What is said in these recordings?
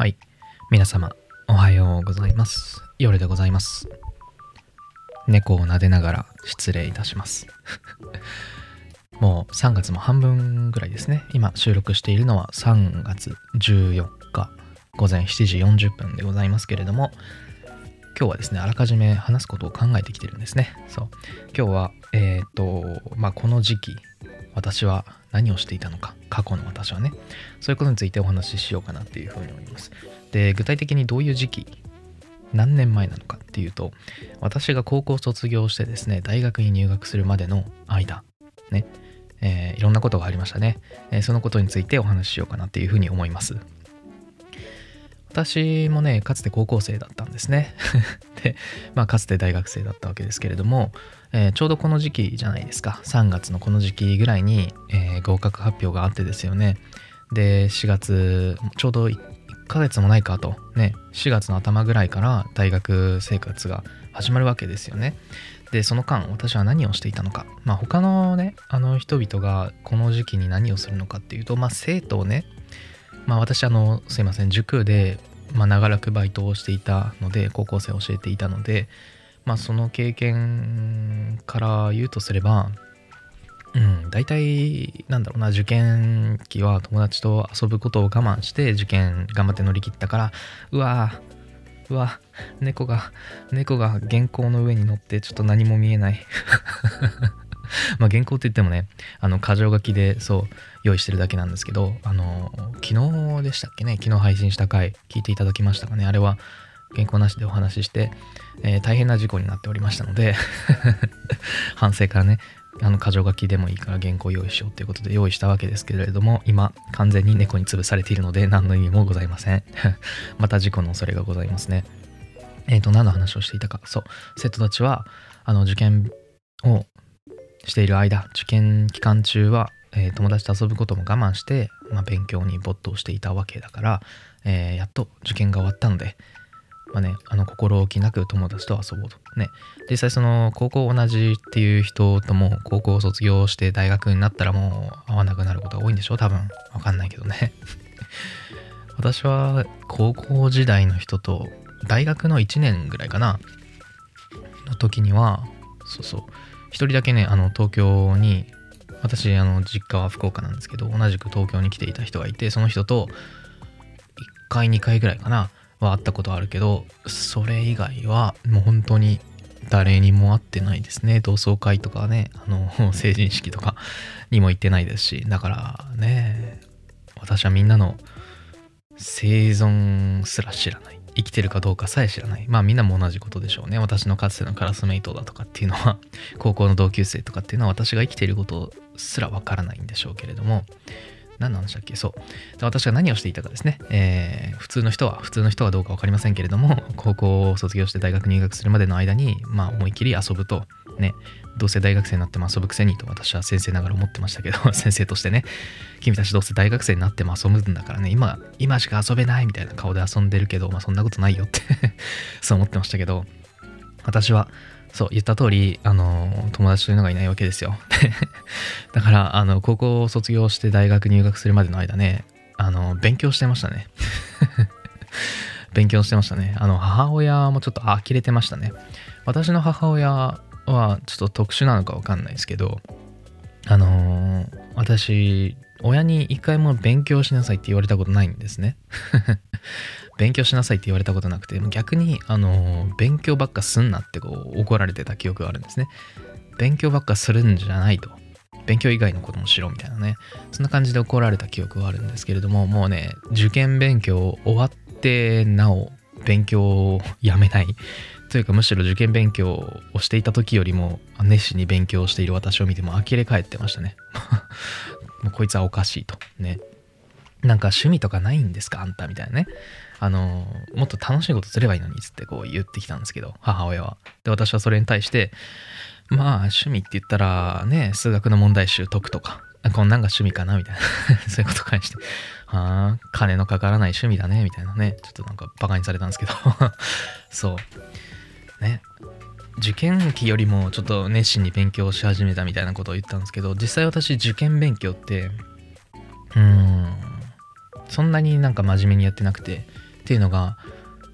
はい。皆様、おはようございます。夜でございます。猫を撫でながら失礼いたします。もう3月も半分ぐらいですね。今収録しているのは3月14日午前7時40分でございますけれども、今日はですね、あらかじめ話すことを考えてきてるんですね。そう。今日は、えっ、と、まあ、この時期、私は何をしていたのか、過去の私はね、そういうことについてお話ししようかなっていうふうに思います。で、具体的にどういう時期、何年前なのかっていうと、私が高校卒業してですね、大学に入学するまでの間、ね、えーいろんなことがありましたね、えーそのことについてお話ししようかなっていうふうに思います。私もね、かつて高校生だったんですね。で、まあ、かつて大学生だったわけですけれども、えーちょうどこの時期じゃないですか。3月のこの時期ぐらいに、えー合格発表があってですよね。で、4月、ちょうど1ヶ月もないかと、ね、4月の頭ぐらいから大学生活が始まるわけですよね。で、その間、私は何をしていたのか。まあ、他のね、あの人々がこの時期に何をするのかっていうと、まあ、生徒をね、まあ私あのすいません塾で、まあ、長らくバイトをしていたので高校生を教えていたのでまあその経験から言うとすればうん大体なんだろうな受験期は友達と遊ぶことを我慢して受験頑張って乗り切ったからうわうわ猫が猫が原稿の上に乗ってちょっと何も見えない。まあ原稿って言ってもねあの箇条書きでそう用意してるだけなんですけどあの昨日でしたっけね昨日配信した回聞いていただきましたかね。あれは原稿なしでお話しして、えー大変な事故になっておりましたので 反省からねあの箇条書きでもいいから原稿用意しようということで用意したわけですけれども今完全に猫に潰されているので何の意味もございません。また事故の恐れがございますね。えっ、と何の話をしていたか。そう生徒たちはあの受験をしている間受験期間中は、えー友達と遊ぶことも我慢して、まあ、勉強に没頭していたわけだから、えーやっと受験が終わったので、まあね、あの心置きなく友達と遊ぼうと。ね、実際その高校同じっていう人とも高校を卒業して大学になったらもう会わなくなることが多いんでしょ？多分。わかんないけどね。私は高校時代の人と大学の1年ぐらいかな？の時にはそうそう。一人だけねあの東京に私あの実家は福岡なんですけど同じく東京に来ていた人がいてその人と1回2回ぐらいかなは会ったことあるけどそれ以外はもう本当に誰にも会ってないですね。同窓会とかねあの 成人式とかにも行ってないですしだからね私はみんなの生存すら知らない。生きてるかどうかさえ知らない。まあみんなも同じことでしょうね。私のかつてのクラスメイトだとかっていうのは 高校の同級生とかっていうのは私が生きていることすらわからないんでしょうけれども。何の話だっけ？そう。私が何をしていたかですね、えー普通の人は普通の人はどうか分かりませんけれども高校を卒業して大学入学するまでの間にまあ思いっきり遊ぶと。ねどうせ大学生になっても遊ぶくせにと私は先生ながら思ってましたけど 先生としてね君たちどうせ大学生になっても遊ぶんだからね今今しか遊べないみたいな顔で遊んでるけどまあそんなことないよって そう思ってましたけど私はそう言った通りあの友達というのがいないわけですよ。だからあの高校を卒業して大学入学するまでの間ねあの勉強してましたね。勉強してましたね。あの母親もちょっと呆れてましたね。私の母親はちょっと特殊なのかわかんないですけどあのー私親に一回も勉強しなさいって言われたことないんですね。勉強しなさいって言われたことなくて逆にあのー勉強ばっかすんなってこう怒られてた記憶があるんですね。勉強ばっかするんじゃないと。勉強以外のこともしろみたいなね。そんな感じで怒られた記憶があるんですけれどももうね受験勉強終わってなお勉強をやめない。というかむしろ受験勉強をしていた時よりも熱心に勉強している私を見ても呆れ返ってましたね。こいつはおかしいと。ね。なんか趣味とかないんですか？あんたみたいなね。あのもっと楽しいことすればいいのにっつってこう言ってきたんですけど母親は。で私はそれに対してまあ趣味って言ったらね数学の問題集解くとかこんなんが趣味かなみたいな。そういうこと返してはあ金のかからない趣味だねみたいなね。ちょっとなんかバカにされたんですけど。そう。ね。受験期よりもちょっと熱心に勉強し始めたみたいなことを言ったんですけど実際私受験勉強ってうんそんなになんか真面目にやってなくてっていうのが、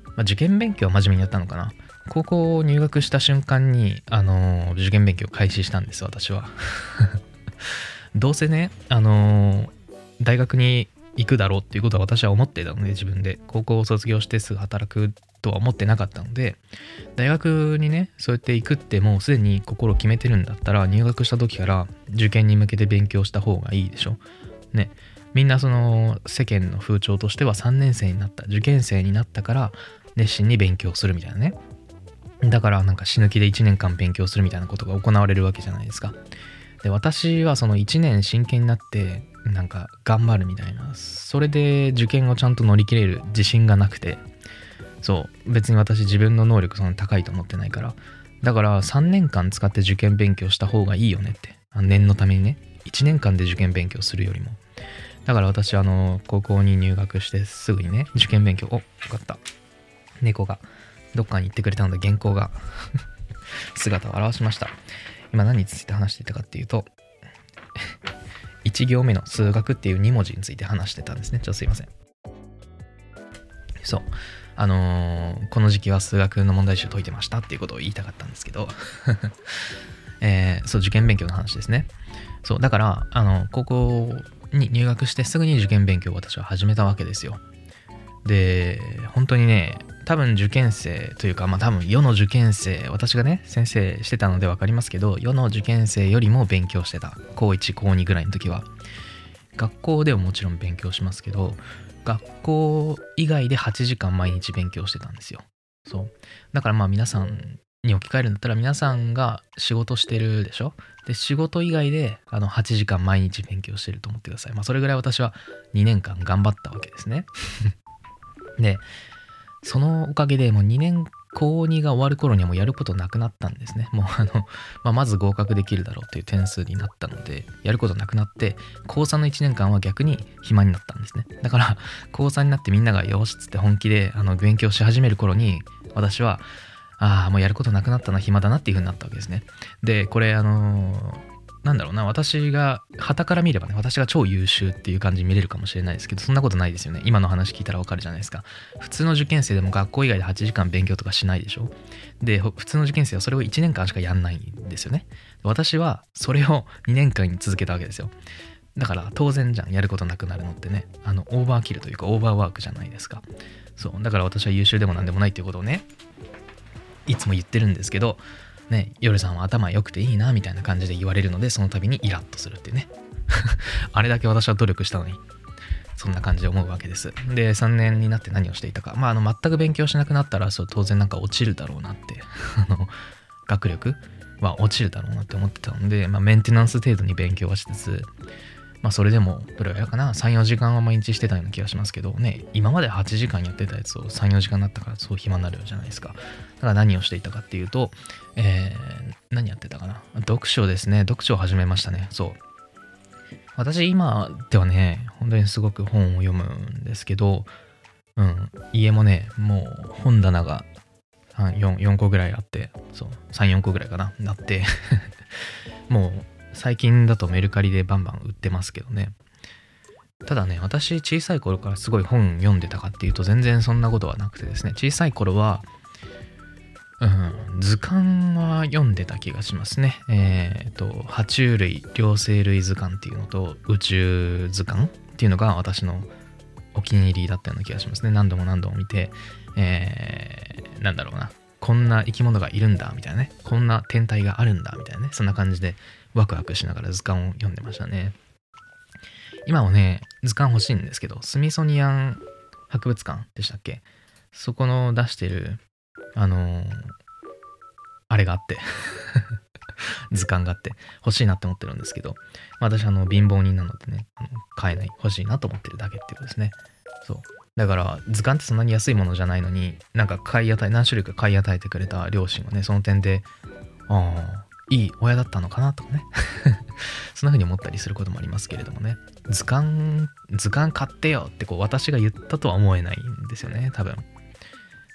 まあ、受験勉強は真面目にやったのかな。高校入学した瞬間に、あの、受験勉強開始したんです私は。どうせね、あの、大学に行くだろうっていうことは私は思ってたので自分で。高校を卒業してすぐ働くとは思ってなかったので大学にねそうやって行くってもうすでに心を決めてるんだったら入学した時から受験に向けて勉強した方がいいでしょ。ね。みんなその世間の風潮としては3年生になった受験生になったから熱心に勉強するみたいなね。だからなんか死ぬ気で1年間勉強するみたいなことが行われるわけじゃないですか。で私はその1年真剣になってなんか頑張るみたいな。それで受験をちゃんと乗り切れる自信がなくて。そう。別に私自分の能力そんな高いと思ってないから。だから3年間使って受験勉強した方がいいよねって。念のためにね。1年間で受験勉強するよりも。だから私あの高校に入学してすぐにね受験勉強。およかった。猫がどっかに行ってくれたので原稿が。姿を現しました。今何について話していたかっていうと 1行目の数学っていう2文字について話してたんですね。ちょっとすいません。そう。あのー、この時期は数学の問題集解いてましたっていうことを言いたかったんですけど えー、そう、受験勉強の話ですね。そう、だから、あの、高校に入学してすぐに受験勉強を私は始めたわけですよ。で、本当にね、多分受験生というか、まあ多分世の受験生、私がね、先生してたので分かりますけど、世の受験生よりも勉強してた。高1、高2ぐらいの時は。学校でももちろん勉強しますけど、学校以外で8時間毎日勉強してたんですよ。そう。だからまあ皆さんに置き換えるんだったら皆さんが仕事してるでしょ？で、仕事以外であの8時間毎日勉強してると思ってください。まあそれぐらい私は2年間頑張ったわけですね。で、そのおかげでもう2年高2が終わる頃にはもうやることなくなったんですね。もうあの、まあ、まず合格できるだろうっていう点数になったので、やることなくなって、高3の1年間は逆に暇になったんですね。だから、高3になってみんながよしっつって本気であの勉強し始める頃に、私は、ああ、もうやることなくなったな、暇だなっていう風になったわけですね。で、これ、あのーなんだろうな、私が、旗から見ればね、私が超優秀っていう感じに見れるかもしれないですけど、そんなことないですよね。今の話聞いたらわかるじゃないですか。普通の受験生でも学校以外で8時間勉強とかしないでしょ？で、普通の受験生はそれを1年間しかやんないんですよね。私はそれを2年間に続けたわけですよ。だから当然じゃん、やることなくなるのってね、あの、オーバーキルというかオーバーワークじゃないですか。そう、だから私は優秀でも何でもないっていうことをね、いつも言ってるんですけど、ね、夜さんは頭良くていいなみたいな感じで言われるのでその度にイラッとするっていうね。あれだけ私は努力したのにそんな感じで思うわけです。で3年になって何をしていたか。まああの全く勉強しなくなったらそう当然なんか落ちるだろうなって。あの学力は落ちるだろうなって思ってたので、まあ、メンテナンス程度に勉強はしつつまあそれでもどれぐらいかな34時間は毎日してたような気がしますけど。ね今まで8時間やってたやつを34時間になったからそう暇になるじゃないですか。だから何をしていたかっていうと、えー、何やってたかな。読書ですね。読書を始めましたね。そう。私今ではね本当にすごく本を読むんですけどうん。家もねもう本棚が 4, 4個ぐらいあってそう。34個ぐらいかな。なって。もう最近だとメルカリでバンバン売ってますけどね。ただね、私小さい頃からすごい本読んでたかっていうと全然そんなことはなくてですね、小さい頃は、うん、図鑑は読んでた気がしますね。えっ、ー、と、爬虫類、両生類図鑑っていうのと宇宙図鑑っていうのが私のお気に入りだったような気がしますね。何度も何度も見て、えー、なんだろうな。こんな生き物がいるんだみたいなね。こんな天体があるんだみたいなね。そんな感じでワクワクしながら図鑑を読んでましたね。今もね、図鑑欲しいんですけど、スミソニアン博物館でしたっけ？そこの出してる、あのー、あれがあって 図鑑があって欲しいなって思ってるんですけど、私あの貧乏人なのでね、あの買えない、欲しいなと思ってるだけっていうことですね。そう。だから図鑑ってそんなに安いものじゃないのに、なんか買い与え、何種類か買い与えてくれた両親がね、その点で、ああ、いい親だったのかなとかね。そんな風に思ったりすることもありますけれどもね。図鑑図鑑買ってよってこう私が言ったとは思えないんですよね多分。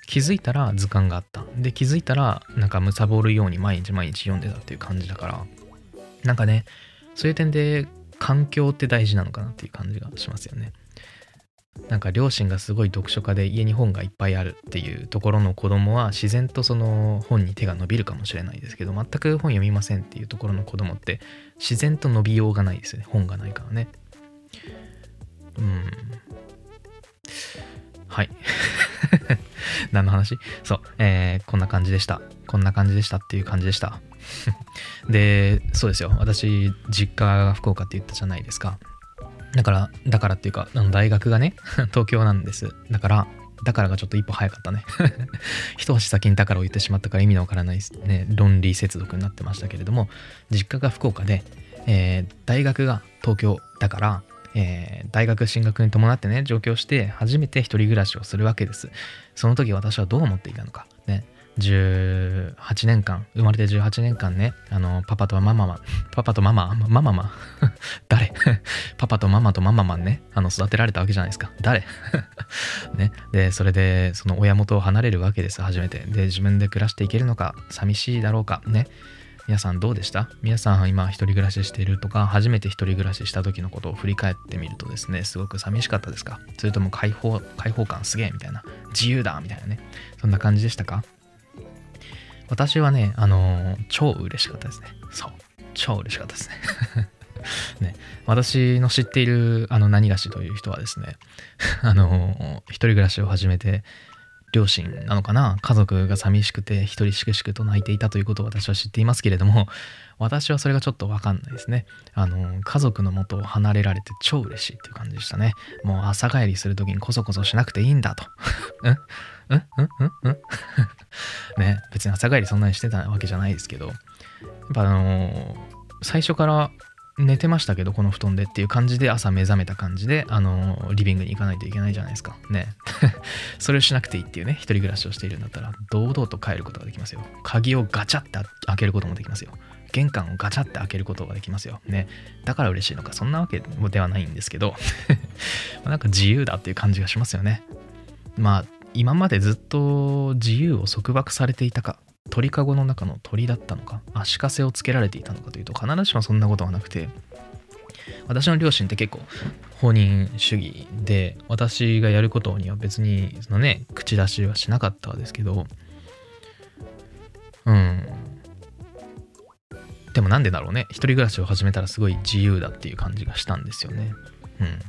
気づいたら図鑑があった。で気づいたらなんかむさぼるように毎日毎日読んでたっていう感じだから。なんかねそういう点で環境って大事なのかなっていう感じがしますよね。なんか両親がすごい読書家で家に本がいっぱいあるっていうところの子供は自然とその本に手が伸びるかもしれないですけど全く本読みませんっていうところの子供って自然と伸びようがないですよね本がないからね。うん。はい。何の話？そう、えー、こんな感じでした。こんな感じでしたっていう感じでした。でそうですよ。私実家が福岡って言ったじゃないですか。だから、だからっていうか、あの大学がね、東京なんです。だから、だからがちょっと一歩早かったね。一足先にだからを言ってしまったから意味のわからないね、論理接続になってましたけれども、実家が福岡で、えー、大学が東京だから、えー、大学進学に伴ってね、上京して初めて一人暮らしをするわけです。その時私はどう思っていたのか。ね、18年間、生まれて18年間ね、あの、パパとマママ、パパとママ、マママ、誰？パパとママとマママンね、あの、育てられたわけじゃないですか。誰？ね。で、それで、その親元を離れるわけです、初めて。で、自分で暮らしていけるのか、寂しいだろうか、ね。皆さんどうでした？皆さん今一人暮らししているとか初めて一人暮らしした時のことを振り返ってみるとですねすごく寂しかったですか？それとも解放解放感すげえみたいな自由だみたいなねそんな感じでしたか？私はね、あのー、超嬉しかったですね。そう。超嬉しかったですね。ね、私の知っているあの何がしという人はですね、あの、一人暮らしを始めて、両親なのかな家族が寂しくて一人しくしくと泣いていたということを私は知っていますけれども私はそれがちょっとわかんないですね。あの家族のもとを離れられて超嬉しいっていう感じでしたね。もう朝帰りする時にこそこそしなくていいんだと。うん？うん？うん？うん？うん？ね、別に朝帰りそんなにしてたわけじゃないですけど、やっぱあのー、最初から寝てましたけど、この布団でっていう感じで朝目覚めた感じで、あの、リビングに行かないといけないじゃないですか。ね。それをしなくていいっていうね、一人暮らしをしているんだったら、堂々と帰ることができますよ。鍵をガチャって開けることもできますよ。玄関をガチャって開けることができますよ。ね。だから嬉しいのか、そんなわけではないんですけど、なんか自由だっていう感じがしますよね。まあ、今までずっと自由を束縛されていたか鳥かごの中の鳥だったのか？足かせをつけられていたのかというと必ずしもそんなことはなくて。私の両親って結構放任主義で私がやることには別にそのね口出しはしなかったですけど。うん。でもなんでだろうね。一人暮らしを始めたらすごい自由だっていう感じがしたんですよね。うん。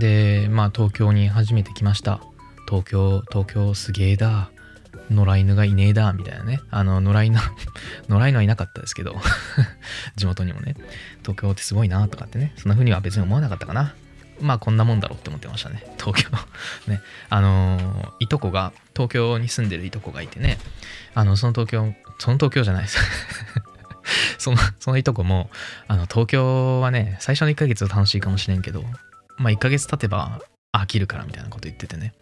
でまあ東京に初めて来ました。東京、東京すげえだ。野良犬がいねえだ、みたいなね。あの、野良犬、野良犬はいなかったですけど、地元にもね、東京ってすごいな、とかってね、そんな風には別に思わなかったかな。まあこんなもんだろうって思ってましたね。東京 ね。あの、いとこが、東京に住んでるいとこがいてね、あの、その東京、その東京じゃないです。その、そのいとこも、あの、東京はね、最初の1ヶ月は楽しいかもしれんけど、まあ1ヶ月経てば飽きるからみたいなこと言っててね。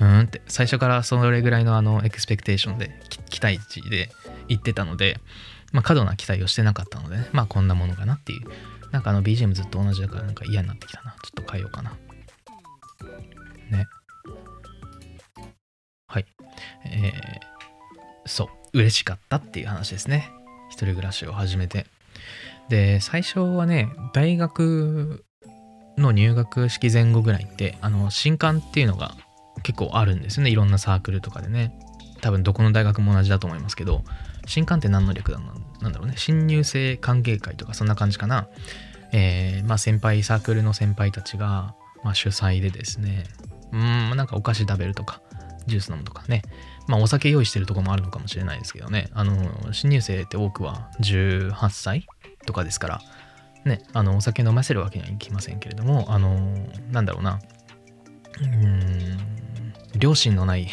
うんって最初からそれぐらいのあのエクスペクテーションで期待値で言ってたので、まあ、過度な期待をしてなかったのでねまあこんなものかなっていう。なんかあの BGM ずっと同じだからなんか嫌になってきたな。ちょっと変えようかな。ね。はい。えー、そう。嬉しかったっていう話ですね。一人暮らしを始めて。で最初はね大学の入学式前後ぐらいってあの新刊っていうのが結構あるんですよね。いろんなサークルとかでね。多分どこの大学も同じだと思いますけど新刊って何の略だなんだろうね。新入生歓迎会とかそんな感じかな。えー、まあ先輩サークルの先輩たちが、まあ、主催でですね。うんなんかお菓子食べるとかジュース飲むとかね。まあお酒用意してるとこもあるのかもしれないですけどね。あの新入生って多くは18歳とかですからねあのお酒飲ませるわけにはいきませんけれどもあのなんだろうな。うん両親のない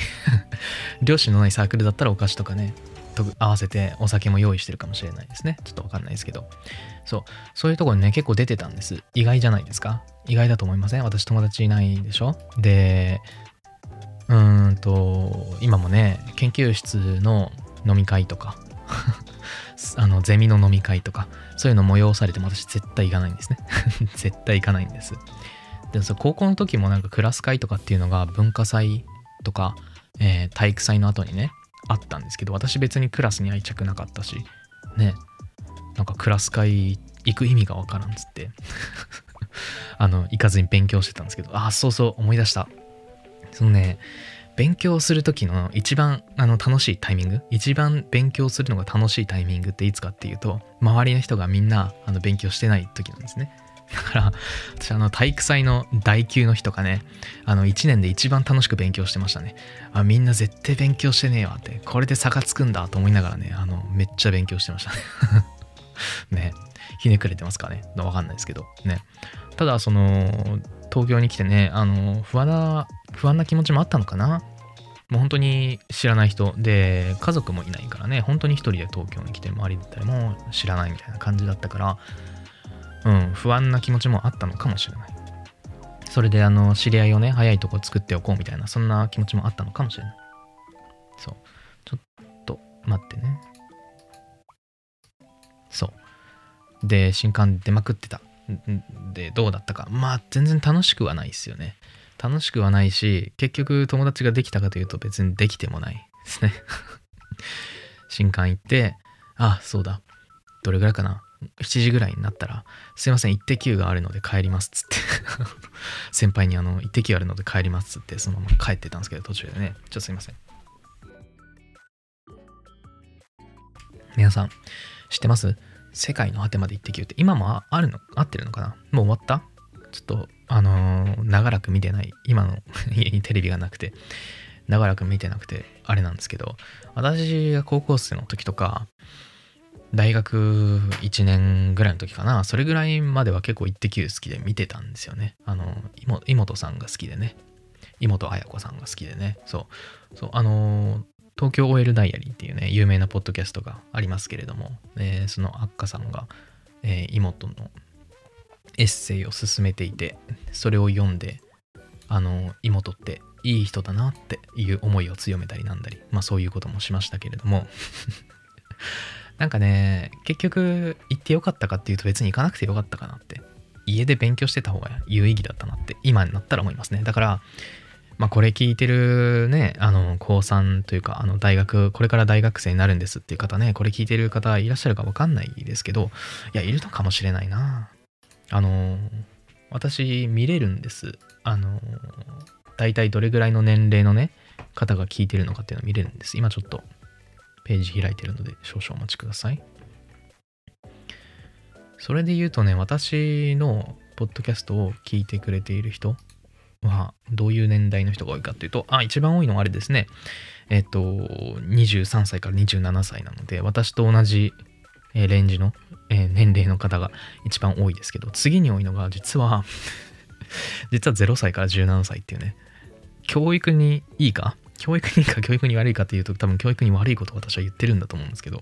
両親のないサークルだったらお菓子とかねと合わせてお酒も用意してるかもしれないですね。ちょっとわかんないですけど。そう。そういうところにね結構出てたんです。意外じゃないですか？意外だと思いません？私友達いないでしょ？でうーんと今もね研究室の飲み会とか あのゼミの飲み会とかそういうの催されても私絶対行かないんですね。絶対行かないんです。でそ高校の時もなんかクラス会とかっていうのが文化祭とか、えー、体育祭の後にねあったんですけど私別にクラスに愛着なかったしねなんかクラス会行く意味がわからんっつって あの行かずに勉強してたんですけどあそうそう思い出した。そのね勉強する時の一番あの楽しいタイミング一番勉強するのが楽しいタイミングっていつかっていうと周りの人がみんなあの勉強してない時なんですね。だから私あの体育祭の代休の日とかねあの1年で一番楽しく勉強してましたね。あみんな絶対勉強してねえわってこれで差がつくんだと思いながらねあのめっちゃ勉強してましたね。ね。ひねくれてますかね。わかんないですけど。ね。ただその東京に来てねあの不安な不安な気持ちもあったのかな。もう本当に知らない人。で家族もいないからね本当に一人で東京に来て周りで誰も知らないみたいな感じだったからうん不安な気持ちもあったのかもしれない。それであの知り合いをね早いとこ作っておこうみたいなそんな気持ちもあったのかもしれない。そう。ちょっと待ってね。そう。で新刊出まくってた。でどうだったか。まあ全然楽しくはないですよね。楽しくはないし結局友達ができたかというと別にできてもないですね。新刊行ってあそうだ。どれぐらいかな。7時ぐらいになったら「すいません一滴があるので帰ります」っつって。先輩にあの「一滴あるので帰ります」っつってそのまま帰ってたんですけど途中でね。ちょっとすいません。皆さん知ってます？世界の果てまで一滴って今もあるの合ってるのかな？もう終わった？ちょっとあのー、長らく見てない。今の 家にテレビがなくて。長らく見てなくてあれなんですけど。私が高校生の時とか大学1年ぐらいの時かな。それぐらいまでは結構「イッテ Q!」好きで見てたんですよね。あの妹さんが好きでね。妹綾子さんが好きでね。そう。そうあの、東京 OL ダイアリーっていうね有名なポッドキャストがありますけれども、えー、そのアッカさんが、えー、妹のエッセイを進めていてそれを読んであの妹っていい人だなっていう思いを強めたりなんだりまあそういうこともしましたけれども。なんかね結局行ってよかったかっていうと別に行かなくてよかったかなって家で勉強してた方が有意義だったなって今になったら思いますねだからまあこれ聞いてるねあの高3というかあの大学これから大学生になるんですっていう方ねこれ聞いてる方いらっしゃるか分かんないですけどいやいるのかもしれないなあの私見れるんです。あの大体どれぐらいの年齢のね、方が聞いてるのかっていうのを見れるんです。今ちょっとページ開いてるので少々お待ちください。それで言うとね、私のポッドキャストを聞いてくれている人はどういう年代の人が多いかっていうと、あ、一番多いのはあれですね。えっと、23歳から27歳なので、私と同じ、レンジの、え、年齢の方が一番多いですけど、次に多いのが実は 実は0歳から17歳っていうね、教育にいいか教育にいいか教育に悪いかっていうと多分教育に悪いことを私は言ってるんだと思うんですけど、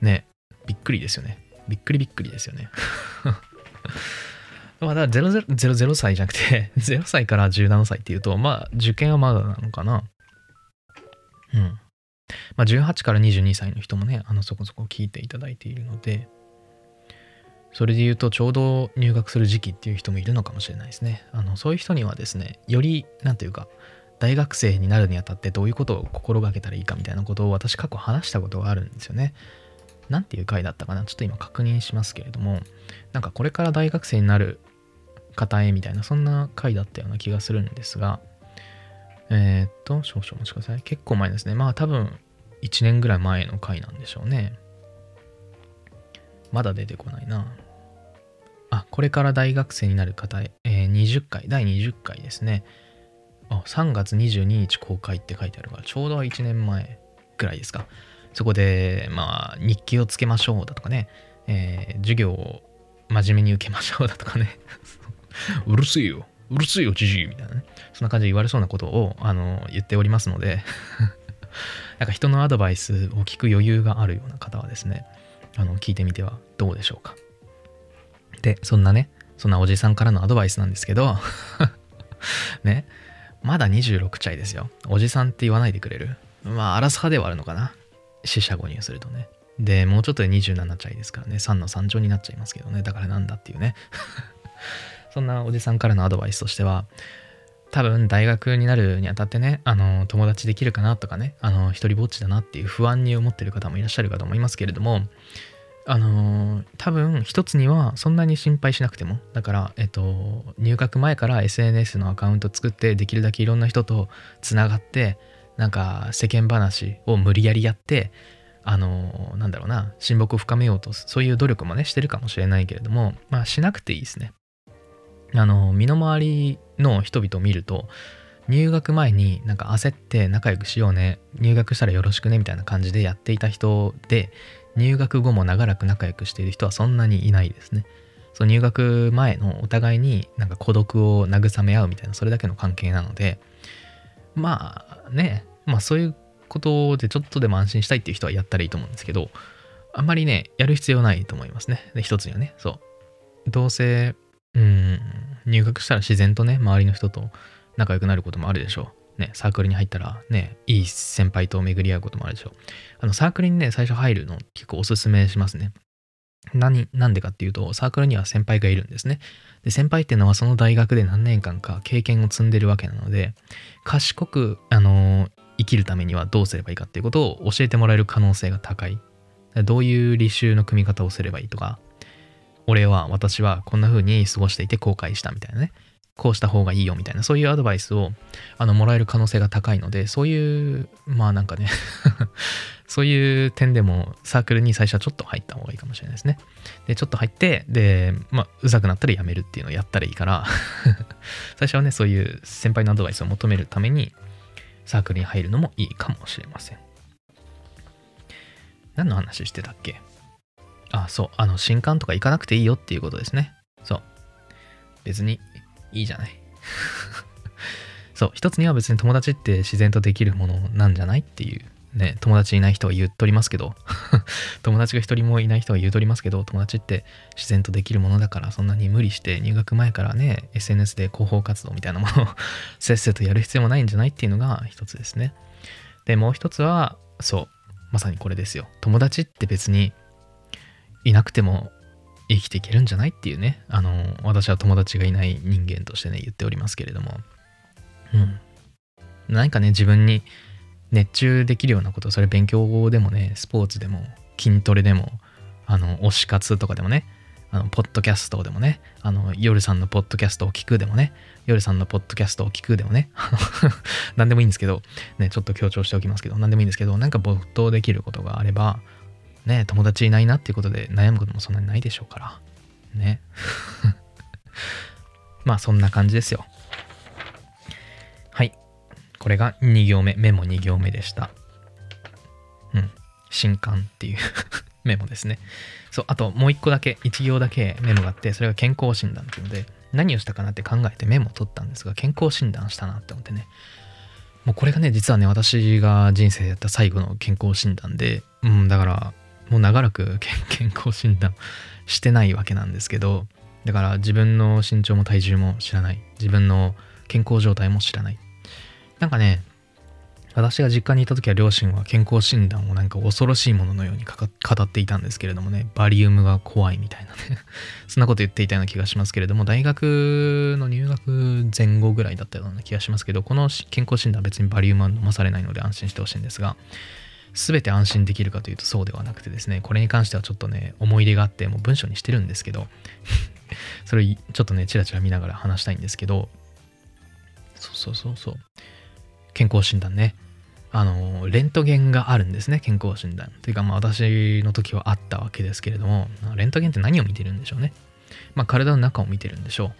ね、びっくりですよね。びっくりびっくりですよね。まあだから 0, 0, 歳じゃなくて 0歳から17歳っていうと、まあ受験はまだなのかな。うん。まあ、18から22歳の人もね、あのそこそこ聞いていただいているので、それで言うとちょうど入学する時期っていう人もいるのかもしれないですね。あのそういう人にはですね、より、なんていうか、大学生になるにあたってどういうことを心がけたらいいかみたいなことを私過去話したことがあるんですよね。なんていう回だったかな？ちょっと今確認しますけれども、なんかこれから大学生になる方へみたいな、そんな回だったような気がするんですが、えー、っと、少々お待ちください。結構前ですね。まあ多分1年ぐらい前の回なんでしょうね。まだ出てこないな。あ、これから大学生になる方へ、えー、20回、第20回ですね。あ、3月22日公開って書いてあるから、ちょうど1年前ぐらいですか。そこで、まあ、日記をつけましょうだとかね、えー、授業を真面目に受けましょうだとかね。うるせえよ。うるせえよ、じじいみたいなね。そんな感じで言われそうなことを、あの、言っておりますので なんか人のアドバイスを聞く余裕があるような方はですね、あの、聞いてみてはどうでしょうか。で、そんなね、そんなおじさんからのアドバイスなんですけど ね、まだ26歳ですよ。おじさんって言わないでくれる？まあ、アラス派ではあるのかな。死者誤入するとね。で、もうちょっとで27歳ですからね、3の3乗になっちゃいますけどね。だからなんだっていうね。そんなおじさんからのアドバイスとしては、多分大学になるにあたってね、あの、友達できるかなとかね、あの、一人ぼっちだなっていう不安に思ってる方もいらっしゃるかと思いますけれども、あのー多分一つにはそんなに心配しなくても。だからえっと入学前から SNS のアカウント作ってできるだけいろんな人とつながってなんか世間話を無理やりやってあのーなんだろうな親睦を深めようとそういう努力もねしてるかもしれないけれどもまあしなくていいですね。あの身の回りの人々を見ると入学前になんか焦って仲良くしようね入学したらよろしくねみたいな感じでやっていた人で入学後も長らく仲良くしている人はそんなにいないですね。そう入学前のお互いになんか孤独を慰め合うみたいなそれだけの関係なのでまあねまあそういうことでちょっとでも安心したいっていう人はやったらいいと思うんですけどあんまりねやる必要ないと思いますね。で一つにはねそう。どうせうん入学したら自然とね周りの人と仲良くなることもあるでしょう。ね、サークルに入ったらね、いい先輩と巡り合うこともあるでしょう。あの、サークルにね、最初入るの結構おすすめしますね。何、なんでかっていうと、サークルには先輩がいるんですね。で、先輩っていうのはその大学で何年間か経験を積んでるわけなので、賢く、あの生きるためにはどうすればいいかっていうことを教えてもらえる可能性が高い。どういう履修の組み方をすればいいとか、俺は、私はこんな風に過ごしていて後悔したみたいなね。こうした方がいいよみたいな、そういうアドバイスをあのもらえる可能性が高いので、そういう、まあなんかね そういう点でもサークルに最初はちょっと入った方がいいかもしれないですね。で、ちょっと入って、で、まあ、うざくなったらやめるっていうのをやったらいいから 最初はね、そういう先輩のアドバイスを求めるために、サークルに入るのもいいかもしれません。何の話してたっけ？あ、そう、あの、新刊とか行かなくていいよっていうことですね。そう。別にいいじゃない。そう、一つには別に友達って自然とできるものなんじゃないっていう。ね、友達いない人は言っとりますけど 友達が一人もいない人は言うとりますけど、友達って自然とできるものだから、そんなに無理して入学前からね、SNS で広報活動みたいなものを せっせとやる必要もないんじゃないっていうのが一つですね。で、もう一つは、そう、まさにこれですよ。友達って別にいなくても生きていけるんじゃないっていうね、あの、私は友達がいない人間としてね、言っておりますけれども、うん。何かね、自分に熱中できるようなこと、それ勉強でもね、スポーツでも、筋トレでも、あの、推し活とかでもね、あの、ポッドキャストでもね、あの、夜さんのポッドキャストを聞くでもね、夜さんのポッドキャストを聞くでもね、何でもいいんですけど、ね、ちょっと強調しておきますけど、何でもいいんですけど、なんか没頭できることがあれば、ね、友達いないなっていうことで悩むこともそんなにないでしょうから。ね。まあそんな感じですよ。はい。これが2行目、メモ2行目でした。うん。新刊っていう メモですね。そう、あともう1個だけ、1行だけメモがあって、それが健康診断っていうので、何をしたかなって考えてメモを取ったんですが、健康診断したなって思ってね。もうこれがね、実はね、私が人生でやった最後の健康診断で、うん、だから、もう長らく健康診断してないわけなんですけど、だから自分の身長も体重も知らない。自分の健康状態も知らない。なんかね、私が実家にいた時は両親は健康診断をなんか恐ろしいもののように語っていたんですけれどもね、バリウムが怖いみたいなね そんなこと言っていたような気がしますけれども、大学の入学前後ぐらいだったような気がしますけど、この健康診断は別にバリウムは飲まされないので安心してほしいんですが、全て安心できるかというとそうではなくてですね、これに関してはちょっとね、思い入れがあってもう文章にしてるんですけど、それちょっとね、チラチラ見ながら話したいんですけど、そうそうそうそう。健康診断ね。あの、レントゲンがあるんですね、健康診断。というか、まあ私の時はあったわけですけれども、レントゲンって何を見てるんでしょうね。まあ体の中を見てるんでしょ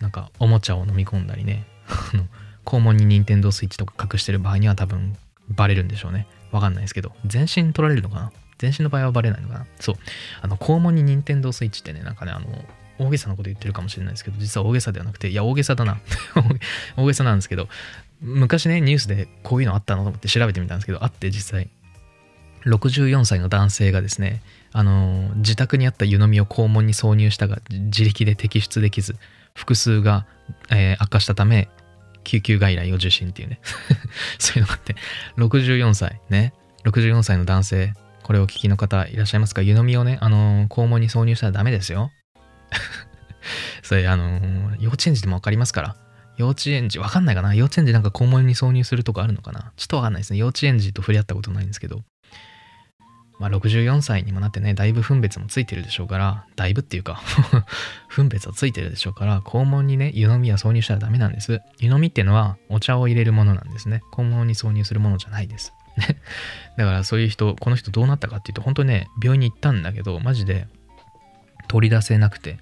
う。なんか、おもちゃを飲み込んだりね、肛門に任天堂スイッチとか隠してる場合には多分バレるんでしょうね。わかんないですけど、全身取られるのかな？全身の場合はバレないのかな？そう。あの、肛門に任天堂スイッチってね、なんかね、あの、大げさなこと言ってるかもしれないですけど、実は大げさではなくて、いや、大げさだな。大げさなんですけど、昔ね、ニュースでこういうのあったのと思って調べてみたんですけど、あって実際、64歳の男性がですね、あの、自宅にあった湯飲みを肛門に挿入したが、自力で摘出できず、腹痛が、えー、悪化したため、救急外来を受診っていうね そういうのがあって、64歳ね、64歳の男性、これをお聞きの方いらっしゃいますか？湯飲みをね、あのー、肛門に挿入したらダメですよ。それ、あのー、幼稚園児でもわかりますから。幼稚園児、わかんないかな？幼稚園児なんか肛門に挿入するとこあるのかな？ちょっとわかんないですね。幼稚園児と触れ合ったことないんですけど。まあ、64歳にもなってねだいぶ分別もついてるでしょうからだいぶっていうか 分別はついてるでしょうから肛門にね湯飲みは挿入したらダメなんです。湯飲みっていうのはお茶を入れるものなんですね。肛門に挿入するものじゃないです。だからそういう人この人どうなったかっていうと本当にね病院に行ったんだけどマジで取り出せなくて。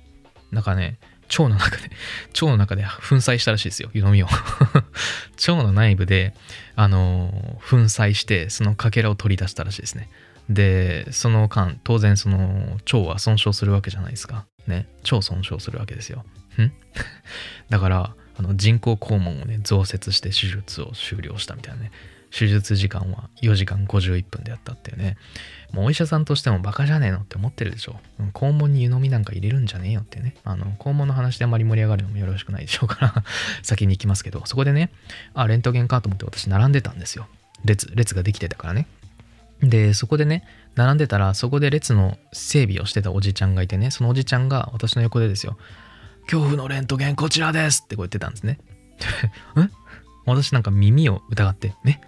なんかね腸の中で、腸の中で 粉砕したらしいですよ、湯飲みを。腸の内部で、あの、粉砕して、そのかけらを取り出したらしいですね。で、その間、当然その腸は損傷するわけじゃないですか。ね。腸損傷するわけですよ。ん？だから、あの人工肛門をね、増設して手術を終了したみたいなね。手術時間は4時間51分でやったっていうね。もうお医者さんとしてもバカじゃねえのって思ってるでしょ。肛門に湯飲みなんか入れるんじゃねえよってね。あの、肛門の話であまり盛り上がるのもよろしくないでしょうから 先に行きますけど、そこでね、あ、レントゲンかと思って私並んでたんですよ。列、列ができてたからね。で、そこでね、並んでたら、そこで列の整備をしてたおじちゃんがいてね、そのおじちゃんが私の横でですよ、恐怖のレントゲンこちらですってこう言ってたんですね。ん私なんか耳を疑って、ね、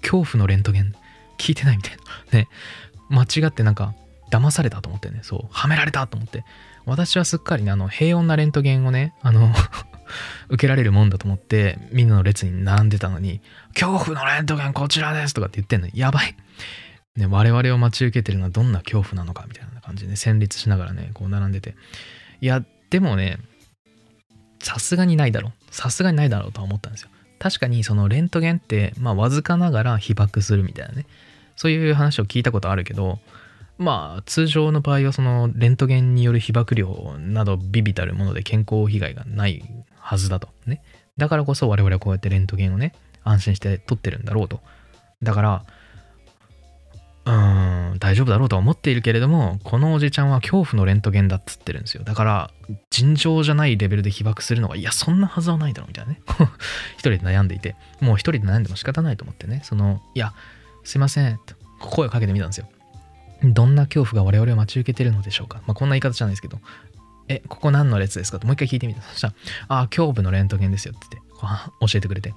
恐怖のレントゲン？聞いてないみたいな。ね、間違ってなんか騙されたと思ってね、そう、はめられたと思って、私はすっかりね、あの、平穏なレントゲンをね、あの受けられるもんだと思って、みんなの列に並んでたのに、恐怖のレントゲンこちらですとかって言ってんのやばい。ね、我々を待ち受けてるのはどんな恐怖なのかみたいな感じで、ね、戦慄しながらね、こう並んでて。いや、でもね、さすがにないだろう。さすがにないだろうとは思ったんですよ。確かにそのレントゲンって、まあ、わずかながら被爆するみたいなねそういう話を聞いたことあるけどまあ通常の場合はそのレントゲンによる被爆量などビビたるもので健康被害がないはずだとねだからこそ我々はこうやってレントゲンをね安心して撮ってるんだろうとだからうーん、大丈夫だろうとは思っているけれども、このおじちゃんは恐怖のレントゲンだっつってるんですよ。だから、尋常じゃないレベルで被爆するのが、いや、そんなはずはないだろうみたいなね。一人で悩んでいて、もう一人で悩んでも仕方ないと思ってね、その、いや、すいません、と声をかけてみたんですよ。どんな恐怖が我々を待ち受けてるのでしょうか。まあ、こんな言い方じゃないですけど、え、ここ何の列ですか？ともう一回聞いてみた。そしたら、ああ、胸部のレントゲンですよって言って、教えてくれて。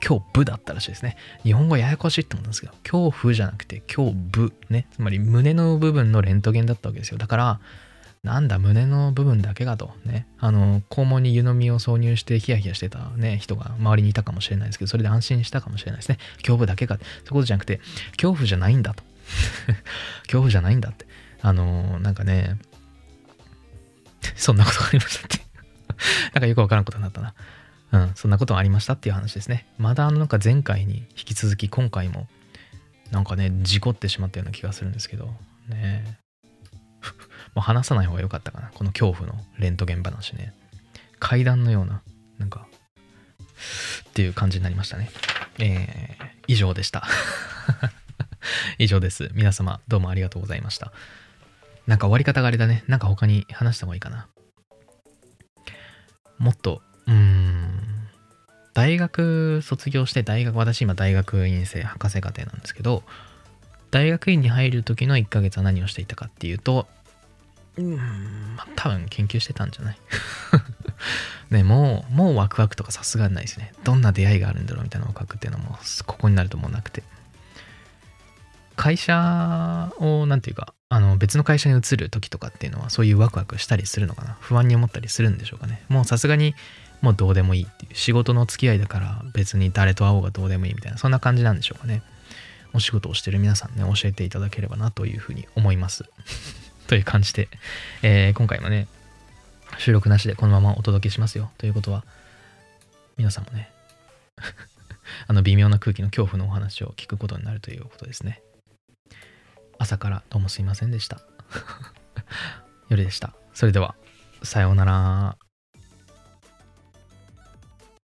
恐怖だったらしいですね。日本語ややこしいって思ったんですけど、恐怖じゃなくて恐怖ね。つまり胸の部分のレントゲンだったわけですよ。だから、なんだ、胸の部分だけがと。ね。あの、肛門に湯飲みを挿入してヒヤヒヤしてたね、人が周りにいたかもしれないですけど、それで安心したかもしれないですね。恐怖だけが。そういうことじゃなくて、恐怖じゃないんだと。恐怖じゃないんだって。あの、なんかね、そんなことがありましたって なんかよくわからんことになったな。うん、そんなことがありましたっていう話ですね。まだあのなんか前回に引き続き今回もなんかね、事故ってしまったような気がするんですけど、ね もう話さない方が良かったかな。この恐怖のレントゲン話ね。階段のような、なんか、っていう感じになりましたね。えー、以上でした。以上です。皆様、どうもありがとうございました。なんか終わり方があれだね。なんか他に話した方がいいかな。もっとうん。大学卒業して大学、私今大学院生、博士課程なんですけど、大学院に入る時の1ヶ月は何をしていたかっていうと、うん、まあ、多分研究してたんじゃない？ね、もう、もうワクワクとかさすがにないですね。どんな出会いがあるんだろうみたいなのを書くっていうのも、ここになるともうなくて。会社を、なんていうか、あの別の会社に移る時とかっていうのはそういうワクワクしたりするのかな？不安に思ったりするんでしょうかね？もうさすがにもうどうでもいいっていう仕事の付き合いだから別に誰と会おうがどうでもいいみたいなそんな感じなんでしょうかね？お仕事をしてる皆さんね教えていただければなというふうに思います。という感じで、えー、今回もね収録なしでこのままお届けしますよ。ということは皆さんもね あの微妙な空気の恐怖のお話を聞くことになるということですね。朝からどうもすいませんでした。夜でした。それではさようなら。